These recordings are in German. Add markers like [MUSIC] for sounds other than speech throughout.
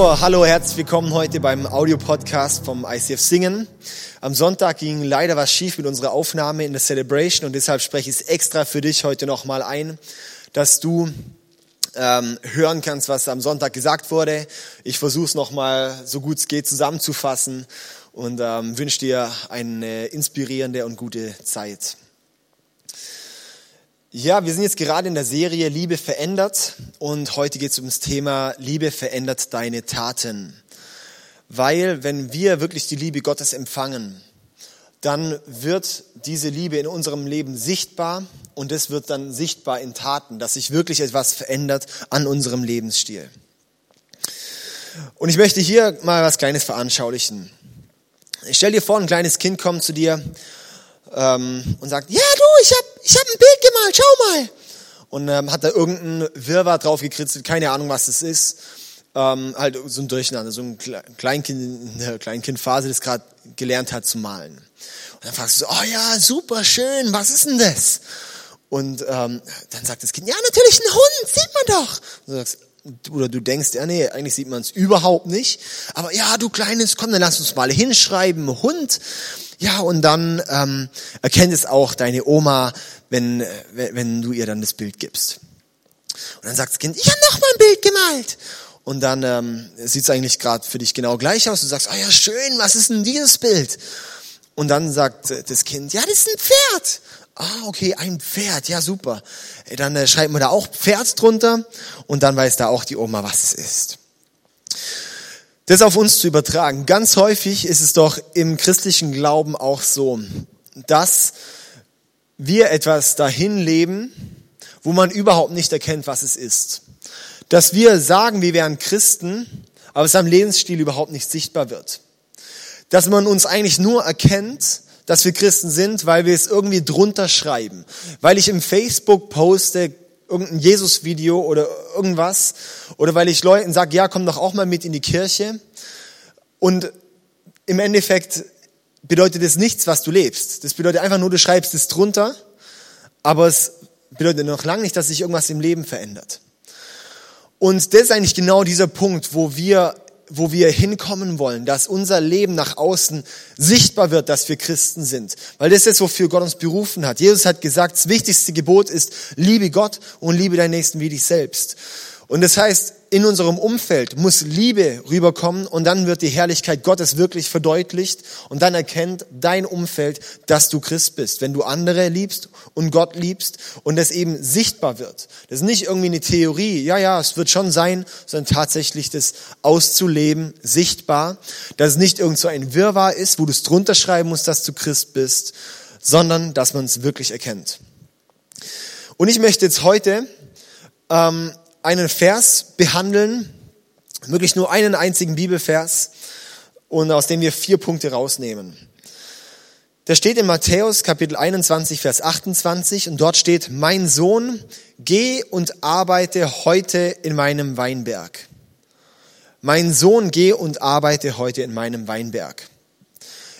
So, hallo, herzlich willkommen heute beim Audio-Podcast vom ICF Singen. Am Sonntag ging leider was schief mit unserer Aufnahme in der Celebration und deshalb spreche ich es extra für dich heute nochmal ein, dass du ähm, hören kannst, was am Sonntag gesagt wurde. Ich versuche es nochmal so gut es geht zusammenzufassen und ähm, wünsche dir eine inspirierende und gute Zeit. Ja, wir sind jetzt gerade in der Serie Liebe verändert und heute geht es um Thema Liebe verändert deine Taten. Weil wenn wir wirklich die Liebe Gottes empfangen, dann wird diese Liebe in unserem Leben sichtbar und es wird dann sichtbar in Taten, dass sich wirklich etwas verändert an unserem Lebensstil. Und ich möchte hier mal was Kleines veranschaulichen. Ich stell dir vor, ein kleines Kind kommt zu dir ähm, und sagt, ja du, ich habe ich hab ein Bild gemalt, schau mal. Und ähm, hat da irgendein Wirrwarr drauf gekritzelt, keine Ahnung, was das ist. Ähm, halt so ein Durcheinander, so ein Kleinkind, [LAUGHS] eine Kleinkindphase, das gerade gelernt hat zu malen. Und dann fragst du so, oh ja, super schön, was ist denn das? Und ähm, dann sagt das Kind, ja, natürlich ein Hund, sieht man doch. Und du sagst, oder du denkst, ja nee, eigentlich sieht man es überhaupt nicht. Aber ja, du Kleines, komm, dann lass uns mal hinschreiben, Hund. Ja, und dann ähm, erkennt es auch deine Oma, wenn, wenn du ihr dann das Bild gibst. Und dann sagt das Kind, ich habe noch mal ein Bild gemalt. Und dann ähm, sieht es eigentlich gerade für dich genau gleich aus. Du sagst, oh ja, schön, was ist denn dieses Bild? Und dann sagt das Kind, ja, das ist ein Pferd. Ah, okay, ein Pferd, ja super. Dann äh, schreibt man da auch Pferd drunter und dann weiß da auch die Oma, was es ist das auf uns zu übertragen. Ganz häufig ist es doch im christlichen Glauben auch so, dass wir etwas dahin leben, wo man überhaupt nicht erkennt, was es ist. Dass wir sagen, wir wären Christen, aber es am Lebensstil überhaupt nicht sichtbar wird. Dass man uns eigentlich nur erkennt, dass wir Christen sind, weil wir es irgendwie drunter schreiben. Weil ich im Facebook poste, irgendein Jesus-Video oder irgendwas. Oder weil ich Leuten sage, ja, komm doch auch mal mit in die Kirche. Und im Endeffekt bedeutet es nichts, was du lebst. Das bedeutet einfach nur, du schreibst es drunter, aber es bedeutet noch lange nicht, dass sich irgendwas im Leben verändert. Und das ist eigentlich genau dieser Punkt, wo wir wo wir hinkommen wollen, dass unser Leben nach außen sichtbar wird, dass wir Christen sind. Weil das ist, wofür Gott uns berufen hat. Jesus hat gesagt, das wichtigste Gebot ist, liebe Gott und liebe deinen Nächsten wie dich selbst. Und das heißt, in unserem Umfeld muss Liebe rüberkommen und dann wird die Herrlichkeit Gottes wirklich verdeutlicht und dann erkennt dein Umfeld, dass du Christ bist, wenn du andere liebst und Gott liebst und das eben sichtbar wird. Das ist nicht irgendwie eine Theorie, ja, ja, es wird schon sein, sondern tatsächlich das auszuleben, sichtbar, dass es nicht irgend so ein Wirrwarr ist, wo du es drunter schreiben musst, dass du Christ bist, sondern dass man es wirklich erkennt. Und ich möchte jetzt heute ähm, einen Vers behandeln, wirklich nur einen einzigen Bibelvers und aus dem wir vier Punkte rausnehmen. Der steht in Matthäus Kapitel 21, Vers 28 und dort steht, mein Sohn, geh und arbeite heute in meinem Weinberg. Mein Sohn, geh und arbeite heute in meinem Weinberg.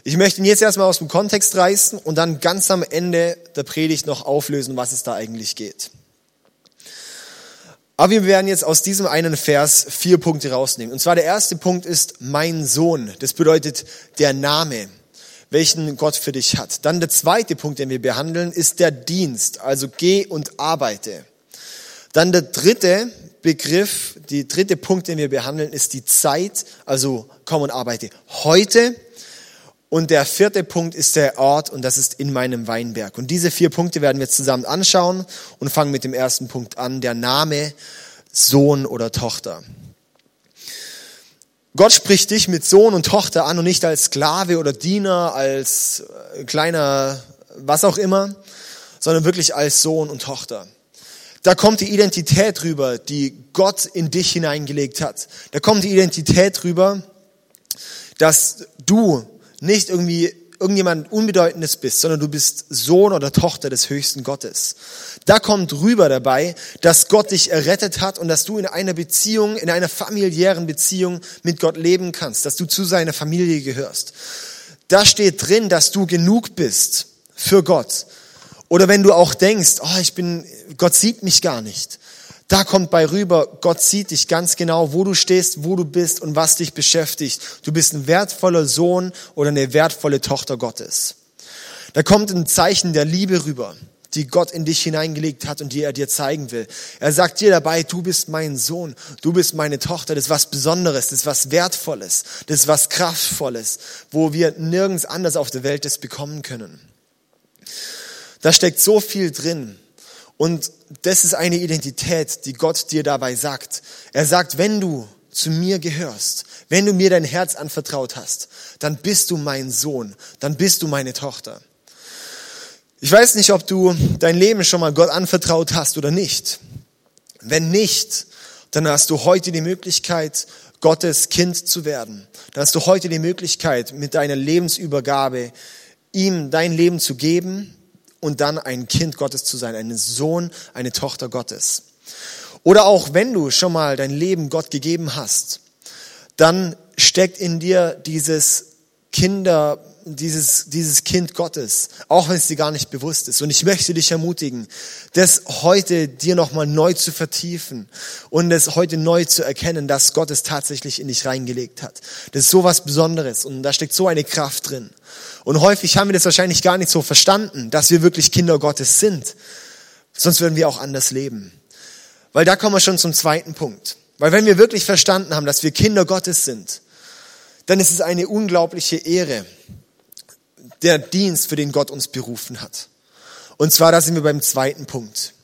Ich möchte ihn jetzt erstmal aus dem Kontext reißen und dann ganz am Ende der Predigt noch auflösen, was es da eigentlich geht. Aber wir werden jetzt aus diesem einen Vers vier Punkte rausnehmen. Und zwar der erste Punkt ist mein Sohn. Das bedeutet der Name, welchen Gott für dich hat. Dann der zweite Punkt, den wir behandeln, ist der Dienst. Also geh und arbeite. Dann der dritte Begriff, die dritte Punkt, den wir behandeln, ist die Zeit. Also komm und arbeite heute. Und der vierte Punkt ist der Ort und das ist in meinem Weinberg. Und diese vier Punkte werden wir zusammen anschauen und fangen mit dem ersten Punkt an, der Name Sohn oder Tochter. Gott spricht dich mit Sohn und Tochter an und nicht als Sklave oder Diener, als äh, kleiner, was auch immer, sondern wirklich als Sohn und Tochter. Da kommt die Identität rüber, die Gott in dich hineingelegt hat. Da kommt die Identität rüber, dass du nicht irgendwie irgendjemand Unbedeutendes bist, sondern du bist Sohn oder Tochter des höchsten Gottes. Da kommt rüber dabei, dass Gott dich errettet hat und dass du in einer Beziehung, in einer familiären Beziehung mit Gott leben kannst, dass du zu seiner Familie gehörst. Da steht drin, dass du genug bist für Gott. Oder wenn du auch denkst, oh, ich bin, Gott sieht mich gar nicht Da kommt bei rüber, Gott sieht dich ganz genau, wo du stehst, wo du bist und was dich beschäftigt. Du bist ein wertvoller Sohn oder eine wertvolle Tochter Gottes. Da kommt ein Zeichen der Liebe rüber, die Gott in dich hineingelegt hat und die er dir zeigen will. Er sagt dir dabei, du bist mein Sohn, du bist meine Tochter, das ist was Besonderes, das ist was Wertvolles, das ist was Kraftvolles, wo wir nirgends anders auf der Welt das bekommen können. Da steckt so viel drin. Und das ist eine Identität, die Gott dir dabei sagt. Er sagt, wenn du zu mir gehörst, wenn du mir dein Herz anvertraut hast, dann bist du mein Sohn, dann bist du meine Tochter. Ich weiß nicht, ob du dein Leben schon mal Gott anvertraut hast oder nicht. Wenn nicht, dann hast du heute die Möglichkeit, Gottes Kind zu werden. Dann hast du heute die Möglichkeit, mit deiner Lebensübergabe ihm dein Leben zu geben und dann ein Kind Gottes zu sein, ein Sohn, eine Tochter Gottes. Oder auch wenn du schon mal dein Leben Gott gegeben hast, dann steckt in dir dieses Kinder, dieses, dieses Kind Gottes, auch wenn es dir gar nicht bewusst ist. Und ich möchte dich ermutigen, das heute dir nochmal neu zu vertiefen und es heute neu zu erkennen, dass Gott es tatsächlich in dich reingelegt hat. Das ist so was Besonderes und da steckt so eine Kraft drin. Und häufig haben wir das wahrscheinlich gar nicht so verstanden, dass wir wirklich Kinder Gottes sind. Sonst würden wir auch anders leben. Weil da kommen wir schon zum zweiten Punkt. Weil wenn wir wirklich verstanden haben, dass wir Kinder Gottes sind, dann ist es eine unglaubliche Ehre, der Dienst, für den Gott uns berufen hat. Und zwar, da sind wir beim zweiten Punkt.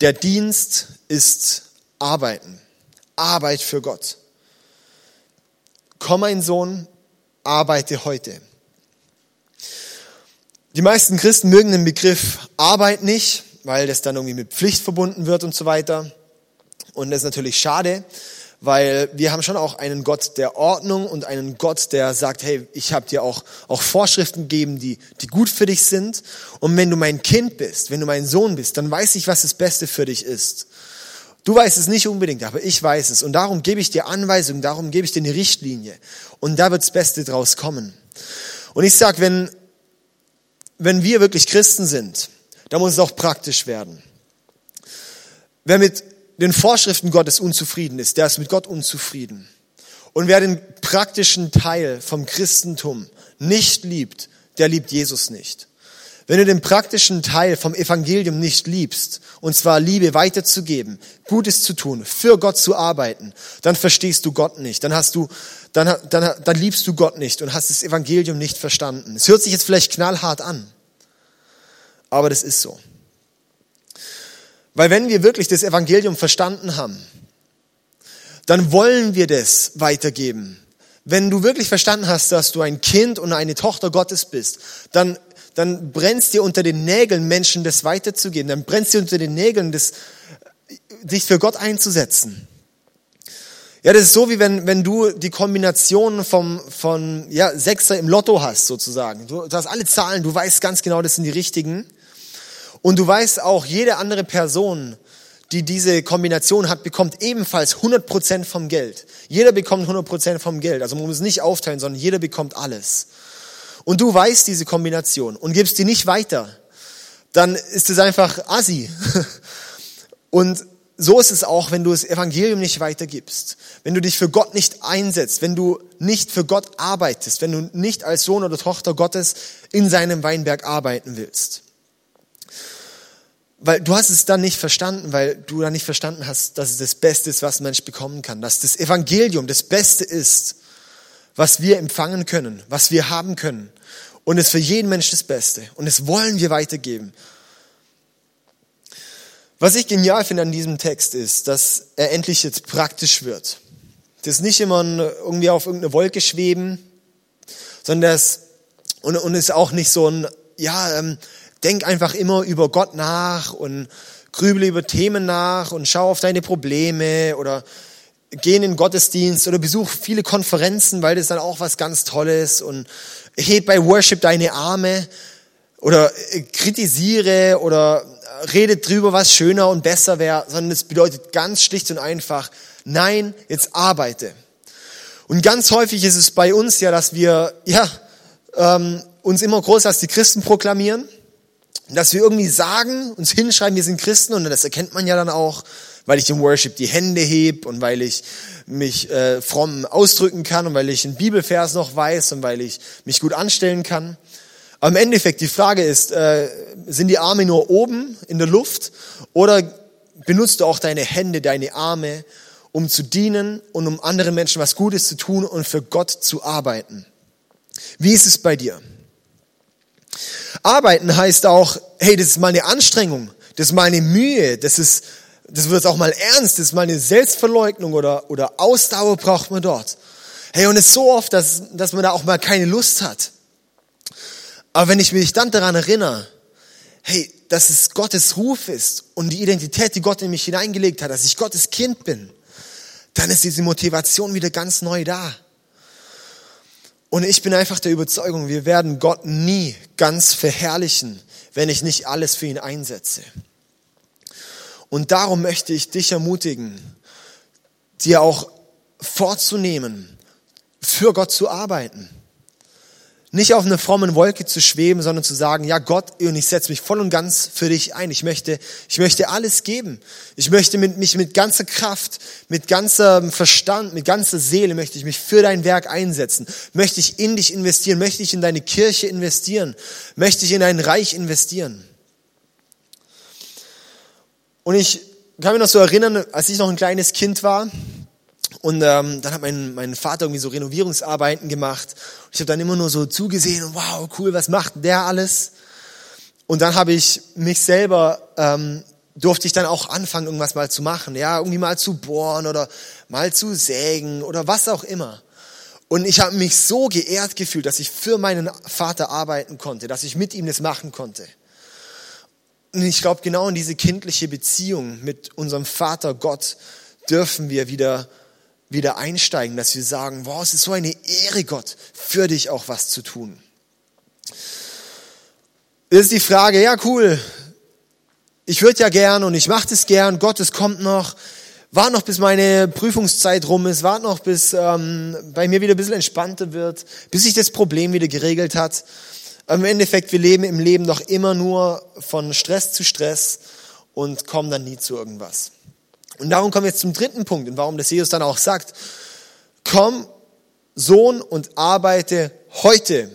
Der Dienst ist Arbeiten. Arbeit für Gott. Komm, mein Sohn, arbeite heute. Die meisten Christen mögen den Begriff Arbeit nicht, weil das dann irgendwie mit Pflicht verbunden wird und so weiter. Und das ist natürlich schade, weil wir haben schon auch einen Gott der Ordnung und einen Gott, der sagt, hey, ich habe dir auch, auch Vorschriften gegeben, die, die gut für dich sind. Und wenn du mein Kind bist, wenn du mein Sohn bist, dann weiß ich, was das Beste für dich ist. Du weißt es nicht unbedingt, aber ich weiß es. Und darum gebe ich dir Anweisungen, darum gebe ich dir eine Richtlinie. Und da wird das Beste draus kommen. Und ich sag, wenn, wenn wir wirklich Christen sind, dann muss es auch praktisch werden. Wer mit den Vorschriften Gottes unzufrieden ist, der ist mit Gott unzufrieden. Und wer den praktischen Teil vom Christentum nicht liebt, der liebt Jesus nicht. Wenn du den praktischen Teil vom Evangelium nicht liebst, und zwar Liebe weiterzugeben, Gutes zu tun, für Gott zu arbeiten, dann verstehst du Gott nicht. Dann hast du, dann, dann, dann liebst du Gott nicht und hast das Evangelium nicht verstanden. Es hört sich jetzt vielleicht knallhart an, aber das ist so. Weil wenn wir wirklich das Evangelium verstanden haben, dann wollen wir das weitergeben. Wenn du wirklich verstanden hast, dass du ein Kind und eine Tochter Gottes bist, dann, dann brennst dir unter den Nägeln, Menschen das weiterzugeben. Dann brennst dir unter den Nägeln, das, dich für Gott einzusetzen. Ja, das ist so, wie wenn, wenn du die Kombination vom, von ja, Sechser im Lotto hast, sozusagen. Du, du hast alle Zahlen, du weißt ganz genau, das sind die richtigen. Und du weißt auch, jede andere Person, die diese Kombination hat, bekommt ebenfalls 100% vom Geld. Jeder bekommt 100% vom Geld. Also man muss es nicht aufteilen, sondern jeder bekommt alles. Und du weißt diese Kombination und gibst die nicht weiter. Dann ist es einfach assi. [LAUGHS] Und so ist es auch, wenn du das Evangelium nicht weitergibst, wenn du dich für Gott nicht einsetzt, wenn du nicht für Gott arbeitest, wenn du nicht als Sohn oder Tochter Gottes in seinem Weinberg arbeiten willst weil du hast es dann nicht verstanden, weil du dann nicht verstanden hast, dass es das Beste ist, was ein Mensch bekommen kann, dass das Evangelium das Beste ist, was wir empfangen können, was wir haben können. Und es für jeden Mensch das Beste. Und es wollen wir weitergeben. Was ich genial finde an diesem Text ist, dass er endlich jetzt praktisch wird. Das ist nicht immer irgendwie auf irgendeine Wolke schweben, sondern das, und, und ist auch nicht so ein, ja, ähm, denk einfach immer über Gott nach und grübele über Themen nach und schau auf deine Probleme oder geh in den Gottesdienst oder besuch viele Konferenzen, weil das dann auch was ganz Tolles und heb bei Worship deine Arme oder äh, kritisiere oder rede drüber, was schöner und besser wäre, sondern es bedeutet ganz schlicht und einfach, nein, jetzt arbeite. Und ganz häufig ist es bei uns ja, dass wir ja ähm, uns immer groß als die Christen proklamieren dass wir irgendwie sagen, uns hinschreiben, wir sind Christen und das erkennt man ja dann auch, weil ich im Worship die Hände heb und weil ich mich äh, fromm ausdrücken kann und weil ich einen Bibelvers noch weiß und weil ich mich gut anstellen kann. Aber im Endeffekt, die Frage ist, äh, sind die Arme nur oben in der Luft oder benutzt du auch deine Hände, deine Arme, um zu dienen und um anderen Menschen was Gutes zu tun und für Gott zu arbeiten? Wie ist es bei dir? Arbeiten heißt auch, hey, das ist meine Anstrengung, das ist meine Mühe, das ist, das wird auch mal ernst, das ist meine Selbstverleugnung oder, oder Ausdauer braucht man dort. Hey, und es ist so oft, dass, dass man da auch mal keine Lust hat. Aber wenn ich mich dann daran erinnere, hey, dass es Gottes Ruf ist und die Identität, die Gott in mich hineingelegt hat, dass ich Gottes Kind bin, dann ist diese Motivation wieder ganz neu da. Und ich bin einfach der Überzeugung, wir werden Gott nie ganz verherrlichen, wenn ich nicht alles für ihn einsetze. Und darum möchte ich dich ermutigen, dir auch vorzunehmen, für Gott zu arbeiten. Nicht auf einer frommen Wolke zu schweben, sondern zu sagen, ja Gott, und ich setze mich voll und ganz für dich ein. Ich möchte, ich möchte alles geben. Ich möchte mit, mich mit ganzer Kraft, mit ganzem Verstand, mit ganzer Seele möchte ich mich für dein Werk einsetzen. Möchte ich in dich investieren, möchte ich in deine Kirche investieren, möchte ich in dein Reich investieren. Und ich kann mich noch so erinnern, als ich noch ein kleines Kind war, und ähm, dann hat mein, mein Vater irgendwie so Renovierungsarbeiten gemacht. Ich habe dann immer nur so zugesehen und wow, cool, was macht der alles? Und dann habe ich mich selber, ähm, durfte ich dann auch anfangen, irgendwas mal zu machen. Ja, irgendwie mal zu bohren oder mal zu sägen oder was auch immer. Und ich habe mich so geehrt gefühlt, dass ich für meinen Vater arbeiten konnte, dass ich mit ihm das machen konnte. Und ich glaube, genau in diese kindliche Beziehung mit unserem Vater Gott dürfen wir wieder wieder einsteigen, dass wir sagen, wow, es ist so eine Ehre, Gott, für dich auch was zu tun. Ist die Frage, ja cool, ich würde ja gern und ich mache das gern, Gott, es kommt noch, wart noch bis meine Prüfungszeit rum ist, wart noch bis ähm, bei mir wieder ein bisschen entspannter wird, bis sich das Problem wieder geregelt hat. Im Endeffekt, wir leben im Leben doch immer nur von Stress zu Stress und kommen dann nie zu irgendwas. Und darum kommen wir jetzt zum dritten Punkt und warum das Jesus dann auch sagt, komm, Sohn, und arbeite heute.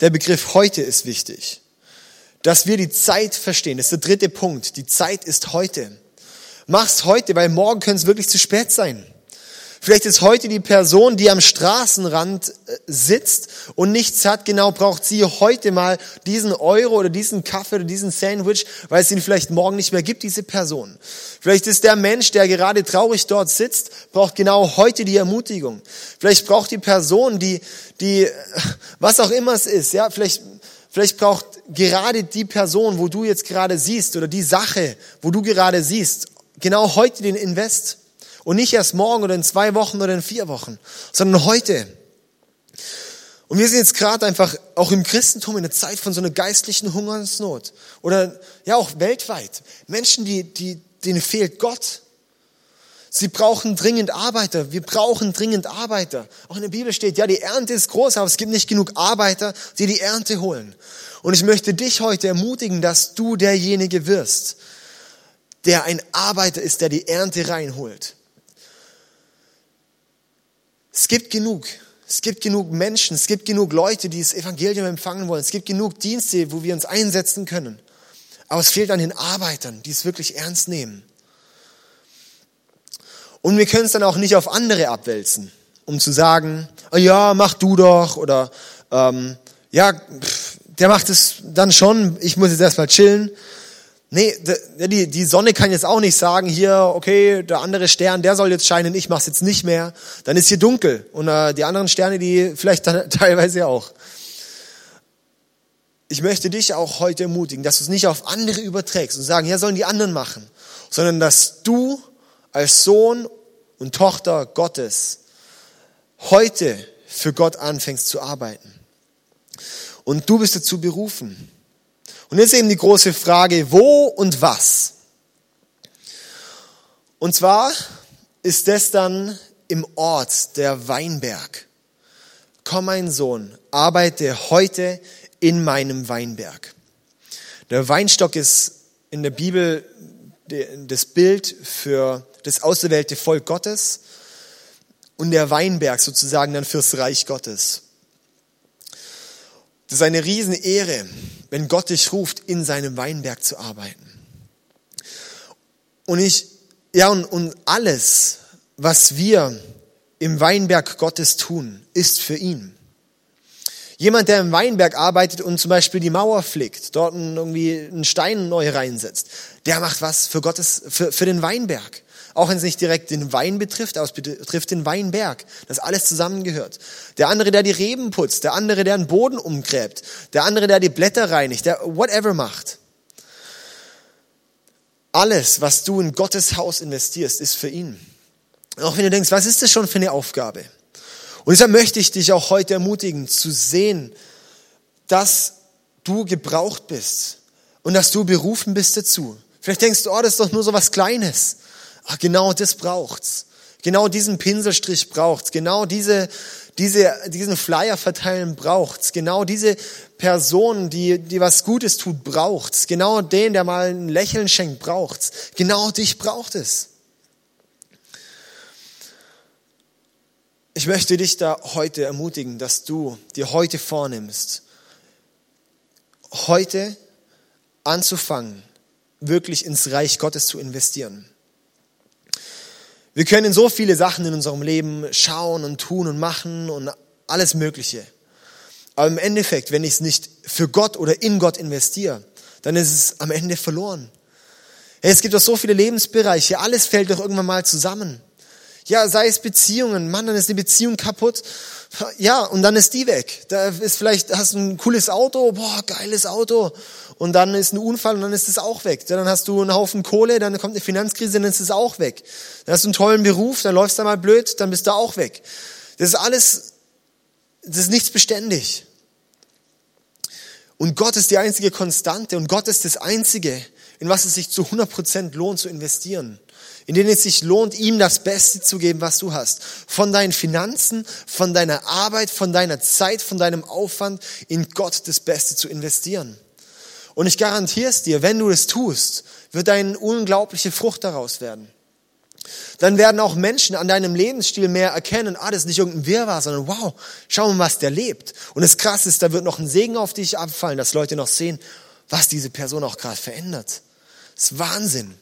Der Begriff heute ist wichtig. Dass wir die Zeit verstehen. Das ist der dritte Punkt. Die Zeit ist heute. Mach's heute, weil morgen könnte es wirklich zu spät sein. Vielleicht ist heute die Person, die am Straßenrand äh, sitzt und nichts hat, genau braucht sie heute mal diesen Euro oder diesen Kaffee oder diesen Sandwich, weil es ihn vielleicht morgen nicht mehr gibt, diese Person. Vielleicht ist der Mensch, der gerade traurig dort sitzt, braucht genau heute die Ermutigung. Vielleicht braucht die Person, die, die, was auch immer es ist, ja, vielleicht, vielleicht braucht gerade die Person, wo du jetzt gerade siehst oder die Sache, wo du gerade siehst, genau heute den Invest. Und nicht erst morgen oder in zwei Wochen oder in vier Wochen, sondern heute. Und wir sind jetzt gerade einfach auch im Christentum in einer Zeit von so einer geistlichen Hungersnot. Oder ja auch weltweit. Menschen, die, die, denen fehlt Gott. Sie brauchen dringend Arbeiter. Wir brauchen dringend Arbeiter. Auch in der Bibel steht, ja, die Ernte ist groß, aber es gibt nicht genug Arbeiter, die die Ernte holen. Und ich möchte dich heute ermutigen, dass du derjenige wirst, der ein Arbeiter ist, der die Ernte reinholt. Es gibt genug. Es gibt genug Menschen, es gibt genug Leute, die das Evangelium empfangen wollen. Es gibt genug Dienste, wo wir uns einsetzen können. Aber es fehlt an den Arbeitern, die es wirklich ernst nehmen. Und wir können es dann auch nicht auf andere abwälzen, um zu sagen, oh ja, mach du doch oder ähm, ja, pff, der macht es dann schon, ich muss jetzt erstmal chillen. Nee, die, die Sonne kann jetzt auch nicht sagen, hier, okay, der andere Stern, der soll jetzt scheinen, ich mach's jetzt nicht mehr. Dann ist hier dunkel. Und äh, die anderen Sterne, die vielleicht dann, [LAUGHS] teilweise auch. Ich möchte dich auch heute ermutigen, dass du es nicht auf andere überträgst und sagen, ja, sollen die anderen machen, sondern dass du als Sohn und Tochter Gottes heute für Gott anfängst zu arbeiten. Und du bist dazu berufen. Und jetzt eben die große Frage, wo und was? Und zwar ist das dann im Ort der Weinberg. Komm, mein Sohn, arbeite heute in meinem Weinberg. Der Weinstock ist in der Bibel das Bild für das auserwählte Volk Gottes und der Weinberg sozusagen dann fürs Reich Gottes. Das ist eine Riesenehre, wenn Gott dich ruft, in seinem Weinberg zu arbeiten. Und ich, ja, und, und alles, was wir im Weinberg Gottes tun, ist für ihn. Jemand, der im Weinberg arbeitet und zum Beispiel die Mauer flickt, dort irgendwie einen Stein neu reinsetzt, der macht was für Gottes, für, für den Weinberg. Auch wenn es nicht direkt den Wein betrifft, aber es betrifft den Weinberg, das alles zusammengehört. Der andere, der die Reben putzt, der andere, der den Boden umgräbt, der andere, der die Blätter reinigt, der whatever macht. Alles, was du in Gottes Haus investierst, ist für ihn. Auch wenn du denkst, was ist das schon für eine Aufgabe? Und deshalb möchte ich dich auch heute ermutigen, zu sehen, dass du gebraucht bist und dass du berufen bist dazu. Vielleicht denkst du, oh, das ist doch nur so was Kleines. Ach, genau das braucht's. Genau diesen Pinselstrich braucht's. Genau diese, diese, diesen Flyer verteilen braucht's. Genau diese Person, die, die was Gutes tut, braucht's. Genau den, der mal ein Lächeln schenkt, braucht's. Genau dich braucht es. Ich möchte dich da heute ermutigen, dass du dir heute vornimmst, heute anzufangen, wirklich ins Reich Gottes zu investieren. Wir können so viele Sachen in unserem Leben schauen und tun und machen und alles Mögliche. Aber im Endeffekt, wenn ich es nicht für Gott oder in Gott investiere, dann ist es am Ende verloren. Es gibt doch so viele Lebensbereiche, alles fällt doch irgendwann mal zusammen. Ja, sei es Beziehungen. Mann, dann ist die Beziehung kaputt. Ja, und dann ist die weg. Da ist vielleicht, hast du ein cooles Auto, boah, geiles Auto. Und dann ist ein Unfall und dann ist es auch weg. Dann hast du einen Haufen Kohle, dann kommt eine Finanzkrise, dann ist es auch weg. Dann hast du einen tollen Beruf, dann läufst du mal blöd, dann bist du auch weg. Das ist alles, das ist nichts beständig. Und Gott ist die einzige Konstante und Gott ist das einzige, in was es sich zu 100 Prozent lohnt zu investieren in denen es sich lohnt, ihm das Beste zu geben, was du hast. Von deinen Finanzen, von deiner Arbeit, von deiner Zeit, von deinem Aufwand, in Gott das Beste zu investieren. Und ich garantiere es dir, wenn du es tust, wird eine unglaubliche Frucht daraus werden. Dann werden auch Menschen an deinem Lebensstil mehr erkennen, ah, das ist nicht irgendein Wirrwarr, sondern wow, schau mal, was der lebt. Und das Krasse ist, da wird noch ein Segen auf dich abfallen, dass Leute noch sehen, was diese Person auch gerade verändert. Das ist Wahnsinn.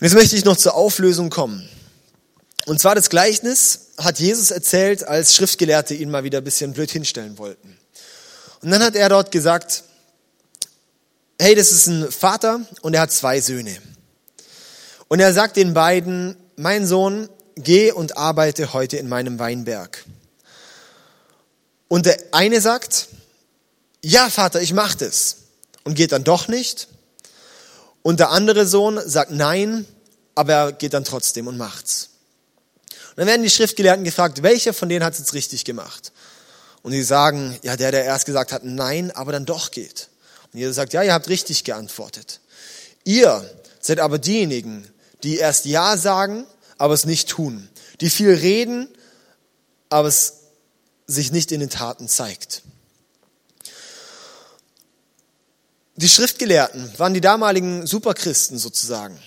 Und jetzt möchte ich noch zur Auflösung kommen. Und zwar das Gleichnis hat Jesus erzählt, als Schriftgelehrte ihn mal wieder ein bisschen blöd hinstellen wollten. Und dann hat er dort gesagt, hey, das ist ein Vater und er hat zwei Söhne. Und er sagt den beiden, mein Sohn, geh und arbeite heute in meinem Weinberg. Und der eine sagt, ja Vater, ich mach das. Und geht dann doch nicht. Und der andere Sohn sagt nein, aber er geht dann trotzdem und macht's. Und dann werden die Schriftgelehrten gefragt, welcher von denen hat es jetzt richtig gemacht? Und die sagen, ja, der, der erst gesagt hat nein, aber dann doch geht. Und Jesus sagt, ja, ihr habt richtig geantwortet. Ihr seid aber diejenigen, die erst ja sagen, aber es nicht tun. Die viel reden, aber es sich nicht in den Taten zeigt. Die Schriftgelehrten waren die damaligen Superchristen sozusagen.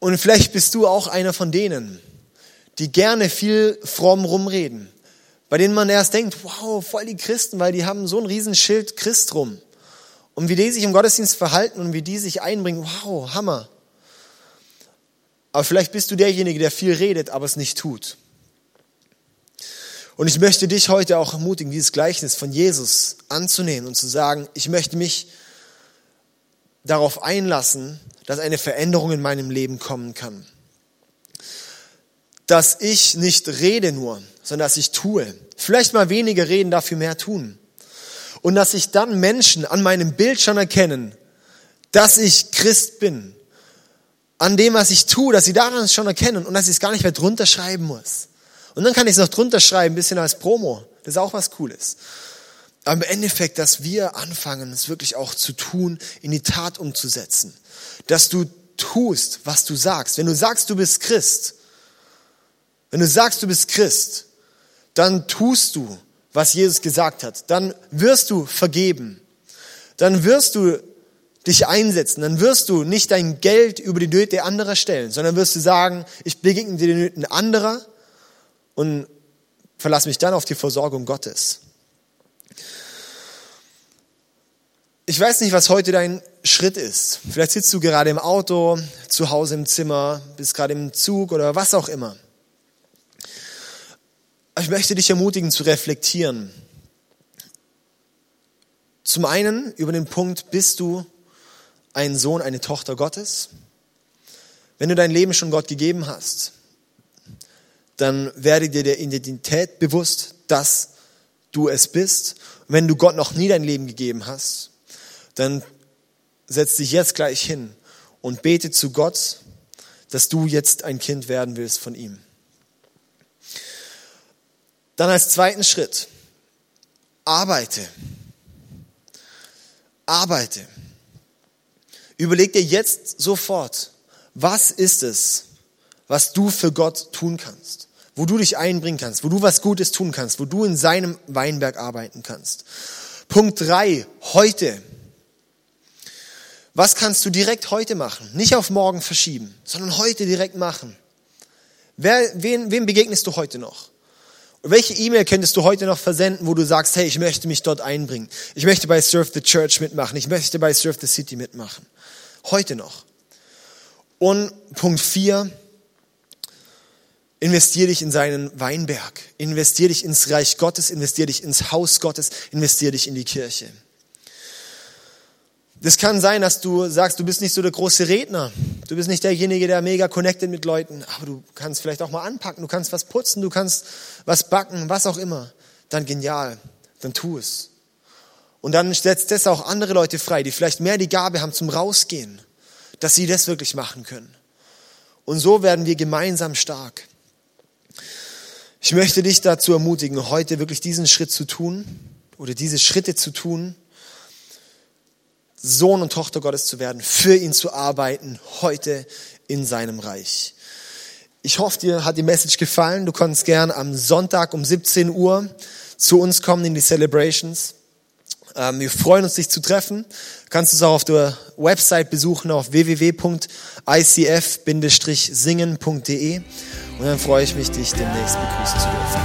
Und vielleicht bist du auch einer von denen, die gerne viel fromm rumreden, bei denen man erst denkt, wow, voll die Christen, weil die haben so ein Riesenschild Christ rum. Und wie die sich im Gottesdienst verhalten und wie die sich einbringen, wow, Hammer. Aber vielleicht bist du derjenige, der viel redet, aber es nicht tut. Und ich möchte dich heute auch ermutigen, dieses Gleichnis von Jesus anzunehmen und zu sagen, ich möchte mich darauf einlassen, dass eine Veränderung in meinem Leben kommen kann. Dass ich nicht rede nur, sondern dass ich tue. Vielleicht mal weniger reden, dafür mehr tun. Und dass ich dann Menschen an meinem Bild schon erkennen, dass ich Christ bin. An dem, was ich tue, dass sie daran schon erkennen und dass ich es gar nicht mehr drunter schreiben muss. Und dann kann ich es noch drunter schreiben, ein bisschen als Promo. Das ist auch was Cooles. Aber im Endeffekt, dass wir anfangen, es wirklich auch zu tun, in die Tat umzusetzen. Dass du tust, was du sagst. Wenn du sagst, du bist Christ, wenn du sagst, du bist Christ, dann tust du, was Jesus gesagt hat. Dann wirst du vergeben. Dann wirst du dich einsetzen, dann wirst du nicht dein Geld über die Nöte anderer stellen, sondern wirst du sagen, ich begegne dir den Nöten anderer und verlasse mich dann auf die Versorgung Gottes. Ich weiß nicht, was heute dein Schritt ist. Vielleicht sitzt du gerade im Auto, zu Hause im Zimmer, bist gerade im Zug oder was auch immer. Ich möchte dich ermutigen zu reflektieren. Zum einen über den Punkt, bist du ein Sohn, eine Tochter Gottes? Wenn du dein Leben schon Gott gegeben hast, dann werde dir der Identität bewusst, dass du es bist. Und wenn du Gott noch nie dein Leben gegeben hast, dann setz dich jetzt gleich hin und bete zu Gott, dass du jetzt ein Kind werden willst von ihm. Dann als zweiten Schritt, arbeite. Arbeite. Überleg dir jetzt sofort, was ist es, was du für Gott tun kannst, wo du dich einbringen kannst, wo du was Gutes tun kannst, wo du in seinem Weinberg arbeiten kannst. Punkt drei: heute. Was kannst du direkt heute machen? Nicht auf morgen verschieben, sondern heute direkt machen. Wer, wen, wem begegnest du heute noch? Welche E-Mail könntest du heute noch versenden, wo du sagst, hey, ich möchte mich dort einbringen. Ich möchte bei Surf the Church mitmachen. Ich möchte bei Surf the City mitmachen. Heute noch. Und Punkt vier: Investier dich in seinen Weinberg. Investier dich ins Reich Gottes. Investier dich ins Haus Gottes. Investier dich in die Kirche. Das kann sein, dass du sagst, du bist nicht so der große Redner. Du bist nicht derjenige, der mega connected mit Leuten. Aber du kannst vielleicht auch mal anpacken. Du kannst was putzen. Du kannst was backen. Was auch immer. Dann genial. Dann tu es. Und dann setzt das auch andere Leute frei, die vielleicht mehr die Gabe haben zum Rausgehen, dass sie das wirklich machen können. Und so werden wir gemeinsam stark. Ich möchte dich dazu ermutigen, heute wirklich diesen Schritt zu tun oder diese Schritte zu tun Sohn und Tochter Gottes zu werden, für ihn zu arbeiten, heute in seinem Reich. Ich hoffe, dir hat die Message gefallen. Du kannst gern am Sonntag um 17 Uhr zu uns kommen in die Celebrations. Ähm, wir freuen uns, dich zu treffen. Du kannst uns auch auf der Website besuchen auf www.icf-singen.de und dann freue ich mich, dich demnächst begrüßen zu dürfen.